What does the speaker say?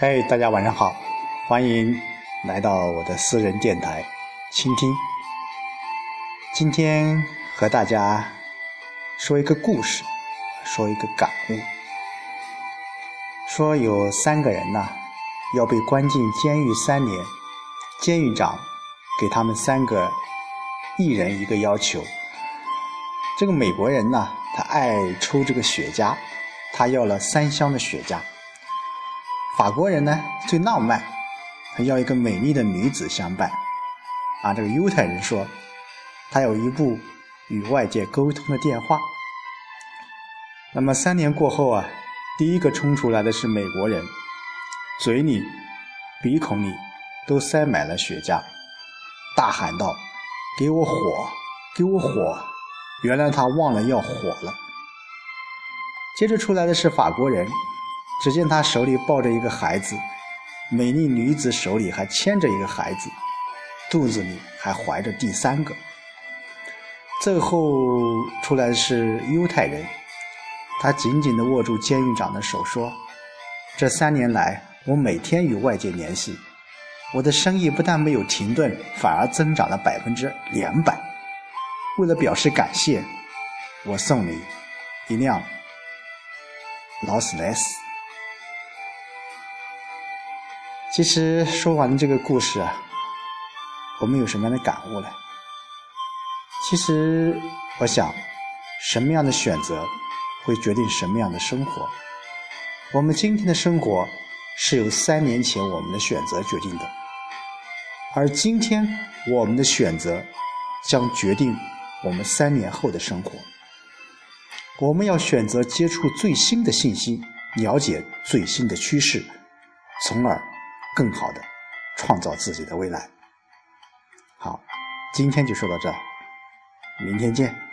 嘿，大家晚上好，欢迎来到我的私人电台，倾听。今天和大家说一个故事，说一个感悟。说有三个人呐，要被关进监狱三年，监狱长给他们三个一人一个要求。这个美国人呢，他爱抽这个雪茄，他要了三箱的雪茄。法国人呢最浪漫，他要一个美丽的女子相伴。啊，这个犹太人说，他有一部与外界沟通的电话。那么三年过后啊，第一个冲出来的是美国人，嘴里、鼻孔里都塞满了雪茄，大喊道：“给我火，给我火！”原来他忘了要火了。接着出来的是法国人。只见他手里抱着一个孩子，美丽女子手里还牵着一个孩子，肚子里还怀着第三个。最后出来是犹太人，他紧紧地握住监狱长的手说：“这三年来，我每天与外界联系，我的生意不但没有停顿，反而增长了百分之两百。为了表示感谢，我送你一辆劳斯莱斯。”其实说完这个故事啊，我们有什么样的感悟呢？其实我想，什么样的选择会决定什么样的生活？我们今天的生活是由三年前我们的选择决定的，而今天我们的选择将决定我们三年后的生活。我们要选择接触最新的信息，了解最新的趋势，从而。更好的创造自己的未来。好，今天就说到这，明天见。